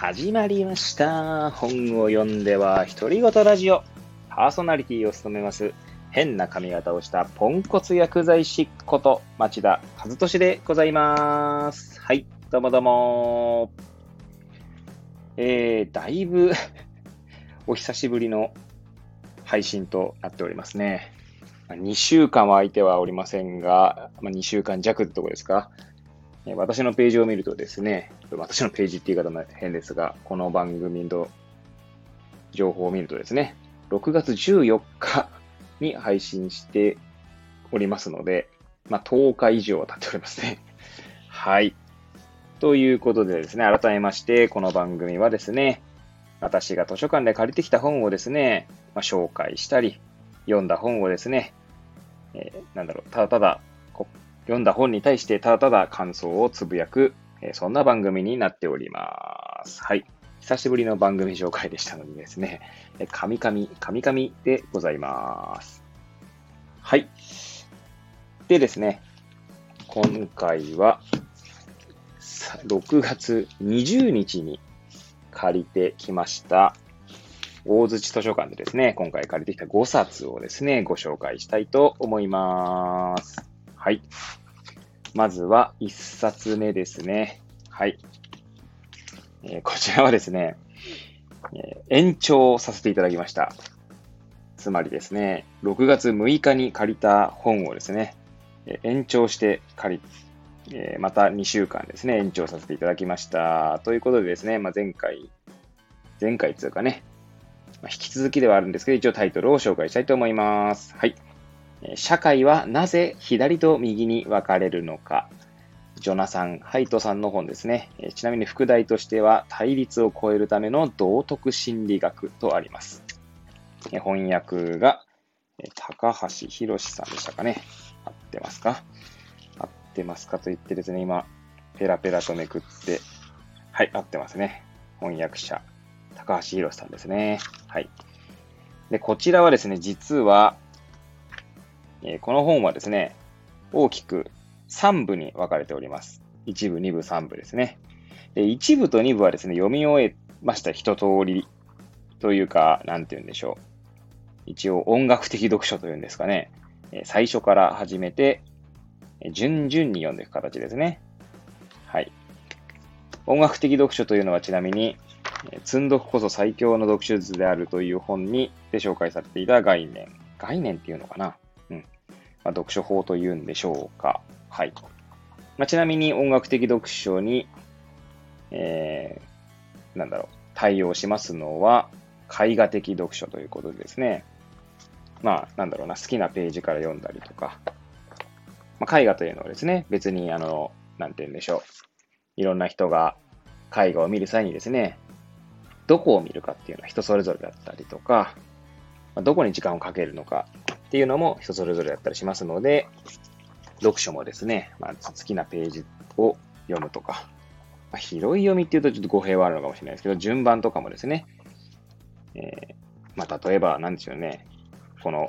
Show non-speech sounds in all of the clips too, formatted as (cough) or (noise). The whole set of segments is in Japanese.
始まりました。本を読んでは独り言ラジオ。パーソナリティを務めます。変な髪型をしたポンコツ薬剤師こと町田和俊でございます。はい、どうもどうも。えー、だいぶ (laughs) お久しぶりの配信となっておりますね。2週間は空いてはおりませんが、まあ、2週間弱ってとこですか。私のページを見るとですね、私のページって言い方も変ですが、この番組の情報を見るとですね、6月14日に配信しておりますので、まあ、10日以上は経っておりますね。(laughs) はい。ということでですね、改めまして、この番組はですね、私が図書館で借りてきた本をですね、まあ、紹介したり、読んだ本をですね、えーなんだろう、ただただ読んだ本に対してただただ感想をつぶやく、えそんな番組になっております。はい。久しぶりの番組紹介でしたのでですね、えー神々、神々でございます。はい。でですね、今回は、6月20日に借りてきました、大槌図書館でですね、今回借りてきた5冊をですね、ご紹介したいと思います。はい。まずは1冊目ですね。はい。えーこちらはですね、えー延長させていただきました。つまりですね、6月6日に借りた本をですね、えー延長して借り、えまた2週間ですね、延長させていただきました。ということでですね、まあ、前回、前回というかね、まあ引き続きではあるんですけど、一応タイトルを紹介したいと思います。はい。社会はなぜ左と右に分かれるのか。ジョナサン・ハイトさんの本ですね。ちなみに副題としては、対立を超えるための道徳心理学とあります。翻訳が、高橋博さんでしたかね。合ってますか？合ってますかと言ってですね、今、ペラペラとめくって、はい、合ってますね。翻訳者、高橋博さんですね。はい。で、こちらはですね、実は、えこの本はですね、大きく3部に分かれております。1部、2部、3部ですね。で、1部と2部はですね、読み終えました一通りというか、なんて言うんでしょう。一応音楽的読書というんですかね。え最初から始めて、順々に読んでいく形ですね。はい。音楽的読書というのはちなみに、積んどくこそ最強の読書術であるという本にで紹介されていた概念。概念っていうのかな。まあ、読書法というんでしょうか。はい。まあ、ちなみに音楽的読書に、えー、なんだろう、対応しますのは、絵画的読書ということでですね。まあ、なんだろうな、好きなページから読んだりとか、まあ、絵画というのはですね、別に、あの、なんて言うんでしょう。いろんな人が絵画を見る際にですね、どこを見るかっていうのは人それぞれだったりとか、まあどこに時間をかけるのかっていうのも人それぞれだったりしますので、読書もですね、まあ、好きなページを読むとか、まあ、広い読みっていうとちょっと語弊はあるのかもしれないですけど、順番とかもですね、えーまあ、例えば、なんでしょうね、この、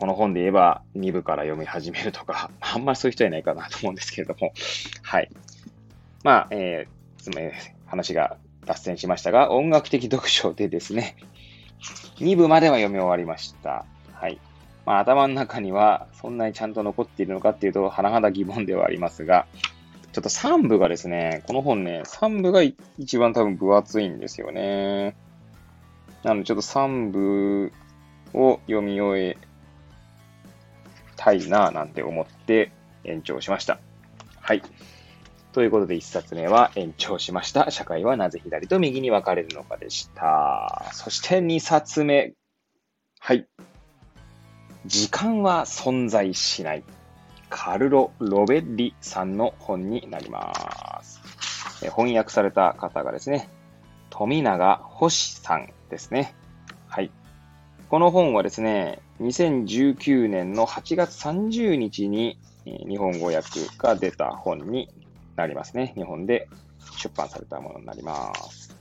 この本で言えば2部から読み始めるとか、(laughs) あんまりそういう人はいないかなと思うんですけれども、はい。まあ、えー、つまり話が脱線しましたが、音楽的読書でですね、2部までは読み終わりました。はい。まあ、頭の中にはそんなにちゃんと残っているのかっていうと、甚だ疑問ではありますが、ちょっと3部がですね、この本ね、3部が一番多分分厚いんですよね。なので、ちょっと3部を読み終えたいな、なんて思って延長しました。はい。ということで、1冊目は延長しました。社会はなぜ左と右に分かれるのかでした。そして2冊目。はい。時間は存在しない。カルロ・ロベッリさんの本になります。翻訳された方がですね、富永星さんですね。はい。この本はですね、2019年の8月30日に日本語訳が出た本になりますね。日本で出版されたものになります。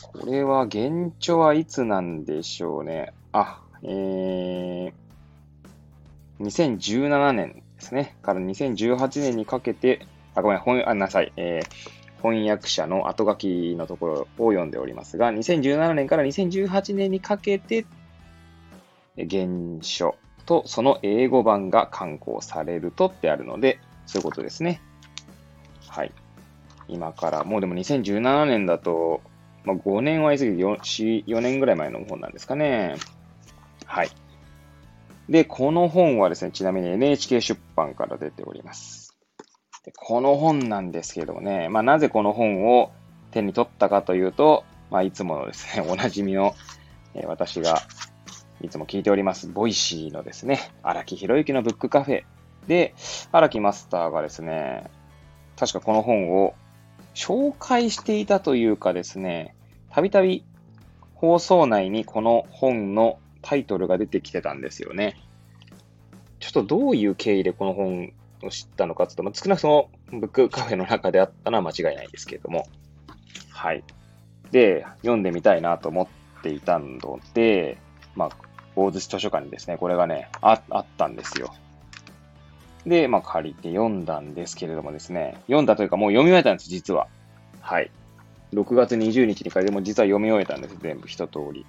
これは現著はいつなんでしょうね。あ、えー、2017年ですね。から2018年にかけて、あ、ごめん、本、あ、なさい。えー、翻訳者の後書きのところを読んでおりますが、2017年から2018年にかけて、原書とその英語版が刊行されるとってあるので、そういうことですね。はい。今から、もうでも2017年だと、まあ、5年は言い過ぎて 4, 4年ぐらい前の本なんですかね。はい。で、この本はですね、ちなみに NHK 出版から出ております。でこの本なんですけどもね、まあ、なぜこの本を手に取ったかというと、まあ、いつものですね、(laughs) おなじみの、えー、私がいつも聞いております、 Voicy のですね、荒木博行のブックカフェで、荒木マスターがですね、確かこの本を紹介していたというかですね、たびたび放送内にこの本のタイトルが出てきてたんですよね。ちょっとどういう経緯でこの本を知ったのかというと、少なくともブックカフェの中であったのは間違いないですけれども。はい。で、読んでみたいなと思っていたので、まあ、大寿司図書館にですね、これがね、ああったんですよ。で、まあ、借りて読んだんですけれどもですね、読んだというかもう読み終えたんです、実は。はい。6月20日に借りても実は読み終えたんです、全部一通り。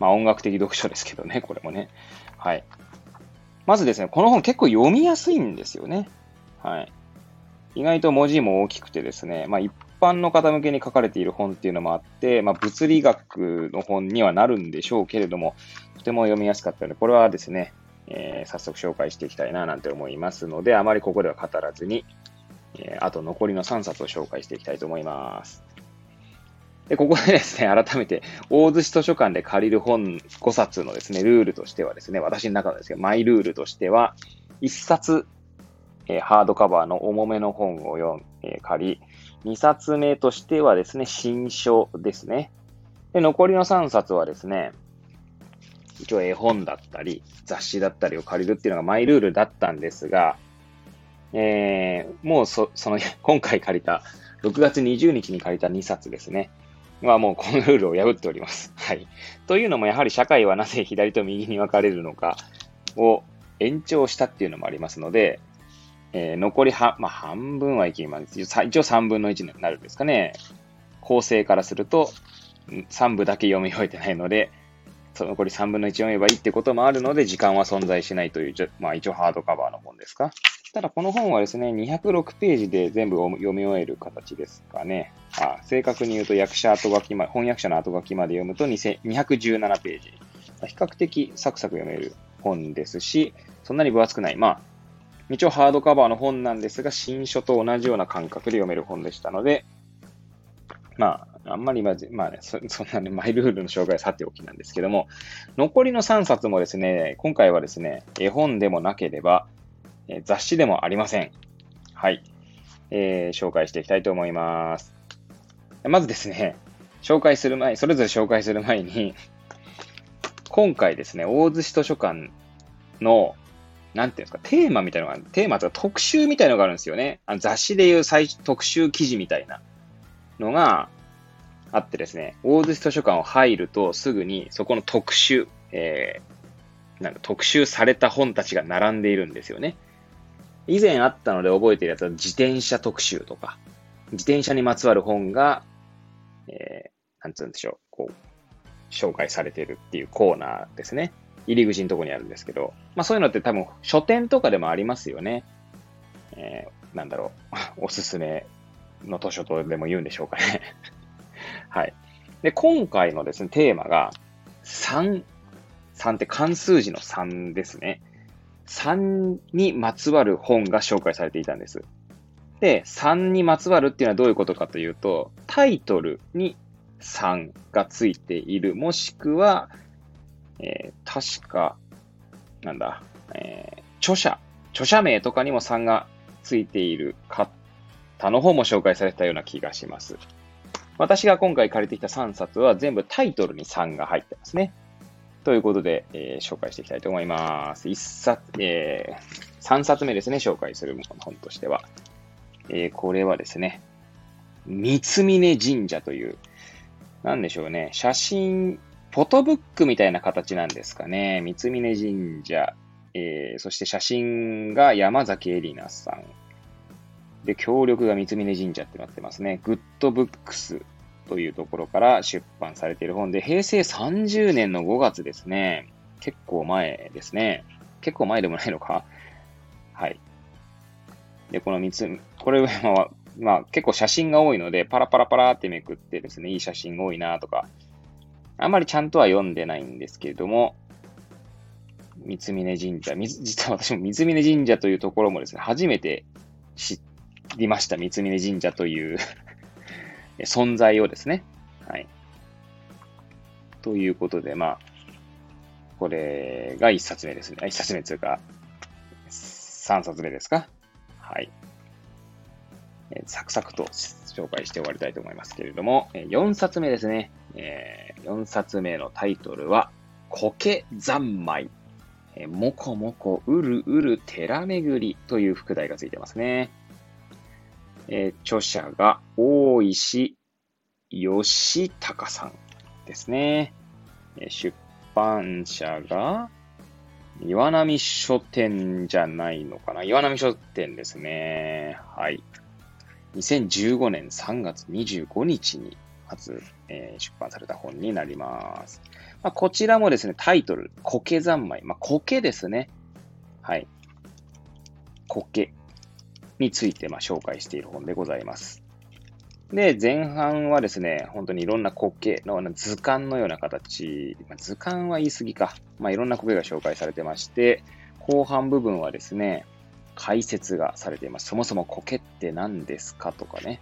まあ、音楽的読書ですけどね、(laughs) これもね。はい。まずですね、この本結構読みやすいんですよね。はい。意外と文字も大きくてですね、まあ、一般の方向けに書かれている本っていうのもあって、まあ、物理学の本にはなるんでしょうけれども、とても読みやすかったので、これはですね、えー、早速紹介していきたいななんて思いますので、あまりここでは語らずに、えー、あと残りの3冊を紹介していきたいと思います。で、ここでですね、改めて、大寿司図書館で借りる本5冊のですね、ルールとしてはですね、私の中のですけど、マイルールとしては、1冊、えー、ハードカバーの重めの本を読ん、えー、借り、2冊目としてはですね、新書ですね。で、残りの3冊はですね、一応絵本だったり、雑誌だったりを借りるっていうのがマイルールだったんですが、えー、もうそ、その、今回借りた、6月20日に借りた2冊ですね。はもうこのルールを破っております。(laughs) はい。というのもやはり社会はなぜ左と右に分かれるのかを延長したっていうのもありますので、えー、残りは、まあ、半分はいきます。一応3分の1になるんですかね。構成からすると、3部だけ読み終えてないので、その残り3分の1読めばいいってこともあるので、時間は存在しないという、まあ一応ハードカバーの本ですか。ただこの本はですね、206ページで全部読み終える形ですかね。あ正確に言うと役者後書きま、翻訳者の後書きまで読むと217ページ。比較的サクサク読める本ですし、そんなに分厚くない。まあ、一応ハードカバーの本なんですが、新書と同じような感覚で読める本でしたので、まあ、あんまりまじ、まあね、そそんなね、マイルールの紹介はさておきなんですけども、残りの3冊もですね、今回はですね、絵本でもなければ、え雑誌でもありません。はい。えー、紹介していきたいと思います。まずですね、紹介する前、それぞれ紹介する前に、今回ですね、大寿司図書館の、なんていうんですか、テーマみたいなのが、テーマとか特集みたいなのがあるんですよね。あの雑誌でいう最特集記事みたいなのがあってですね、大寿司図書館を入るとすぐにそこの特集、えー、なんか特集された本たちが並んでいるんですよね。以前あったので覚えてるやつは自転車特集とか、自転車にまつわる本が、えー、なんつうんでしょう、こう、紹介されてるっていうコーナーですね。入り口のとこにあるんですけど、まあそういうのって多分書店とかでもありますよね。えー、なんだろう、(laughs) おすすめの図書とでも言うんでしょうかね。(laughs) はい。で、今回のですね、テーマが3、3って関数字の3ですね。3にまつわる本が紹介されていたんです。で、3にまつわるっていうのはどういうことかというと、タイトルに3がついている、もしくは、えー、確か、なんだ、えー、著者、著者名とかにも3がついている方の方も紹介されたような気がします。私が今回借りてきた3冊は全部タイトルに3が入ってますね。ということで、えー、紹介していきたいと思います。一冊、えー、3冊目ですね、紹介する本としては。えー、これはですね、三峯神社という、なんでしょうね、写真、フォトブックみたいな形なんですかね。三峯神社、えー、そして写真が山崎エリナさん。で、協力が三峯神社ってなってますね。グッドブックスというところから出版されている本で、平成30年の5月ですね。結構前ですね。結構前でもないのか？はい。で、この三つ、これは、まあ、結構写真が多いので、パラパラパラってめくってですね、いい写真が多いなとか、あんまりちゃんとは読んでないんですけれども、三峯神社、(laughs) 実は私も三峯神社というところもですね、初めて知りました。三峯神社という存在をですね。はい。ということで、まあ、これが一冊目ですね。一冊目というか、三冊目ですか？はい。えサクサクと紹介して終わりたいと思いますけれども、え4冊目ですね。え4冊目のタイトルは、苔三昧。えもこもこうるうる寺巡りという副題がついてますね。え著者が大石義隆さんですね。出版社が、岩波書店じゃないのかな？岩波書店ですね。はい。2015年3月25日に初、えー、出版された本になります。まあ、こちらもですね、タイトル、苔三昧。まあ、苔ですね。はい。苔についてまあ紹介している本でございます。で、前半はですね、本当にいろんな苔の図鑑のような形、まあ、図鑑は言い過ぎか。まあ、いろんな苔が紹介されてまして、後半部分はですね、解説がされています。そもそも苔って何ですかとかね。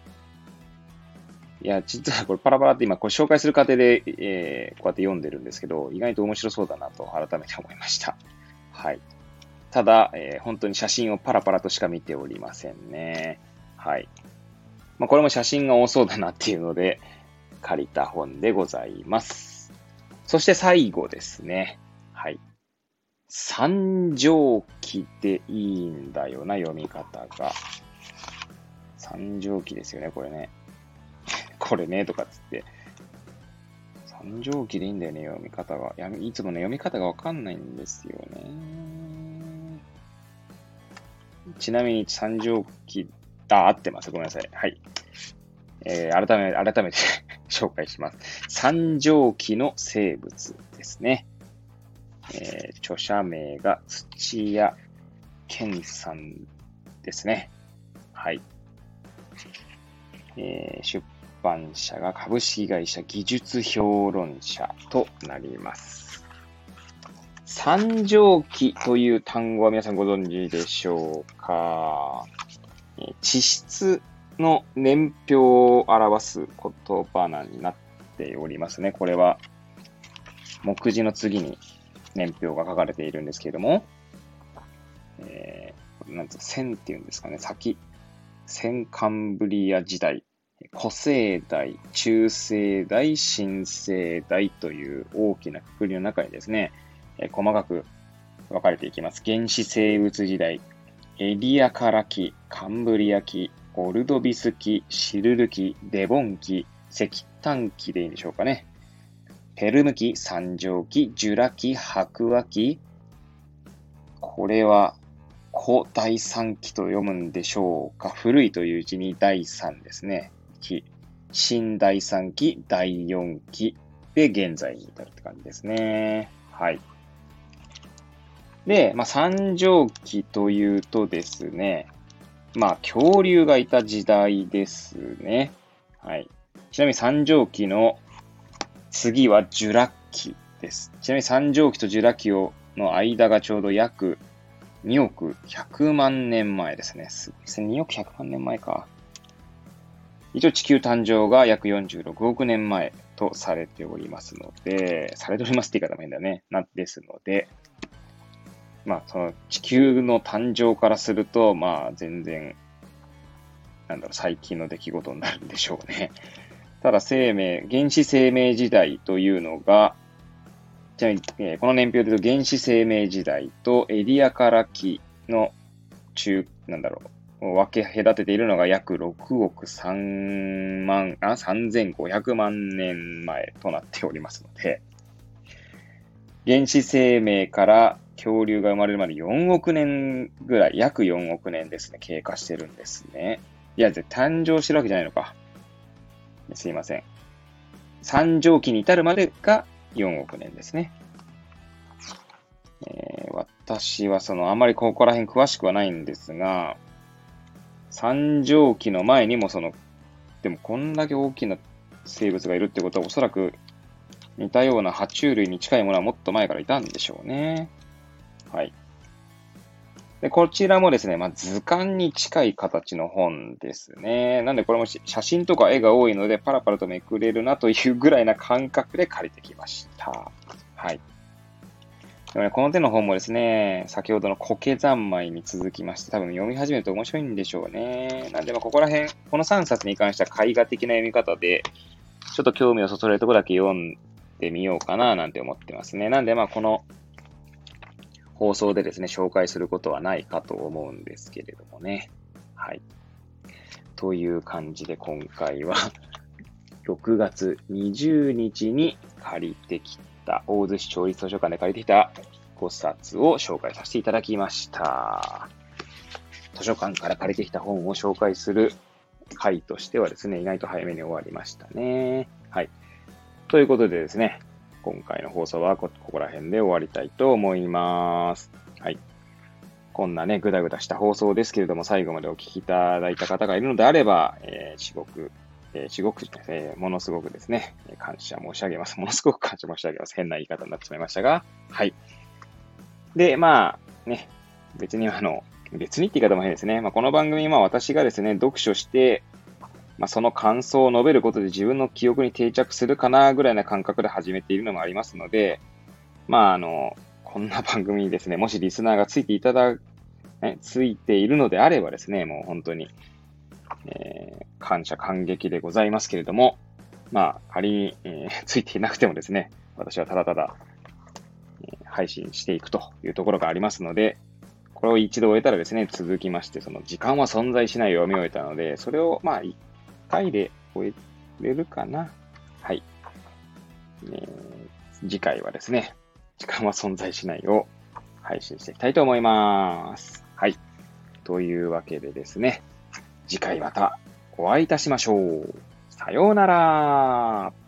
いや、実はこれパラパラって今これ紹介する過程で、えー、こうやって読んでるんですけど、意外と面白そうだなと改めて思いました。はい。ただ、えー、本当に写真をパラパラとしか見ておりませんね。はい。まあ、これも写真が多そうだなっていうので、借りた本でございます。そして最後ですね。はい。三条記でいいんだよな、読み方が。三条記ですよね、これね。(laughs) これね、とかっつって。三条記でいいんだよね、読み方が。いつもね、読み方がわかんないんですよね。ちなみに三条記あ、合ってます。ごめんなさい。はい。えー、改め、改めて (laughs) 紹介します。三条記の生物ですね。えー、著者名が土屋健さんですね。はい。えー、出版社が株式会社技術評論社となります。三条記という単語は皆さんご存知でしょうか？地質の年表を表す言葉になっておりますね。これは、目次の次に年表が書かれているんですけれども、えー、なんつう、線っていうんですかね、先、先カンブリア時代、古生代、中生代、新生代という大きなくくりの中にですね、え細かく分かれていきます。原始生物時代、エリアカラ期、カンブリア期、オルドビス期、シルル期、デボン期、石炭期でいいんでしょうかね。ペルム期、三条期、ジュラ期、白亜期。これは、古第三期と読むんでしょうか。古いという字に第三ですね。期。新第三期、第四期で現在に至るって感じですね。はい。で、まあ、三条期というとですね、まあ、恐竜がいた時代ですね。はい。ちなみに三条期の次はジュラ紀です。ちなみに三条期とジュラ紀をの間がちょうど約2億100万年前ですね。す2億100万年前か。一応地球誕生が約46億年前とされておりますので、されておりますって言い方も変だね。な、ですので、まあ、その地球の誕生からすると、まあ、全然、なんだろう、最近の出来事になるんでしょうね。(laughs) ただ、生命、原始生命時代というのが、ちなみに、えー、この年表で言うと、原始生命時代とエリアから期の中、なんだろう、分け隔てているのが約6億3万、あ、3500万年前となっておりますので、原始生命から恐竜が生まれるまで4億年ぐらい、約4億年ですね、経過してるんですね。いや、誕生してるわけじゃないのか。すいません。三畳紀に至るまでが4億年ですね。えー、私はその、あまりここら辺詳しくはないんですが、三畳紀の前にもその、でもこんだけ大きな生物がいるってことはおそらく似たような爬虫類に近いものはもっと前からいたんでしょうね。はい。で、こちらもですね、まあ、図鑑に近い形の本ですね。なんでこれも写真とか絵が多いので、パラパラとめくれるなというぐらいな感覚で借りてきました。はい。でもね、この手の本もですね、先ほどの苔三昧に続きまして、多分読み始めると面白いんでしょうね。なんで、ここら辺、この3冊に関しては絵画的な読み方で、ちょっと興味をそそれるところだけ読んでみようかな、なんて思ってますね。なんで、まあ、この放送でですね、紹介することはないかと思うんですけれどもね。はい。という感じで今回は (laughs) 6月20日に借りてきた、大洲市町立図書館で借りてきた5冊を紹介させていただきました。図書館から借りてきた本を紹介する回としてはですね、意外と早めに終わりましたね。はい。ということでですね、今回の放送はここら辺で終わりたいと思います。はい。こんなね、ぐだぐだした放送ですけれども、最後までお聞きいただいた方がいるのであれば、えー、至極、えー、至極、えー、ものすごくですね、感謝申し上げます。(laughs) ものすごく感謝申し上げます。変な言い方になってしまいましたが、はい。で、まあ、ね、別にあの、別にって言い方も変ですね。まあ、この番組、まあ私がですね、読書して、まあ、その感想を述べることで自分の記憶に定着するかなぐらいな感覚で始めているのもありますので、まあ、あの、こんな番組にですね、もしリスナーがついていただ、ね、ついているのであればですね、もう本当に、えー、感謝感激でございますけれども、まあ、仮に、えー、ついていなくてもですね、私はただただ、えー、配信していくというところがありますので、これを一度終えたらですね、続きまして、その時間は存在しないを読み終えたので、それをまあ回で終えれるかなはい。えー、次回はですね、時間は存在しないを配信していきたいと思います。はい。というわけでですね、次回またお会いいたしましょう。さようなら。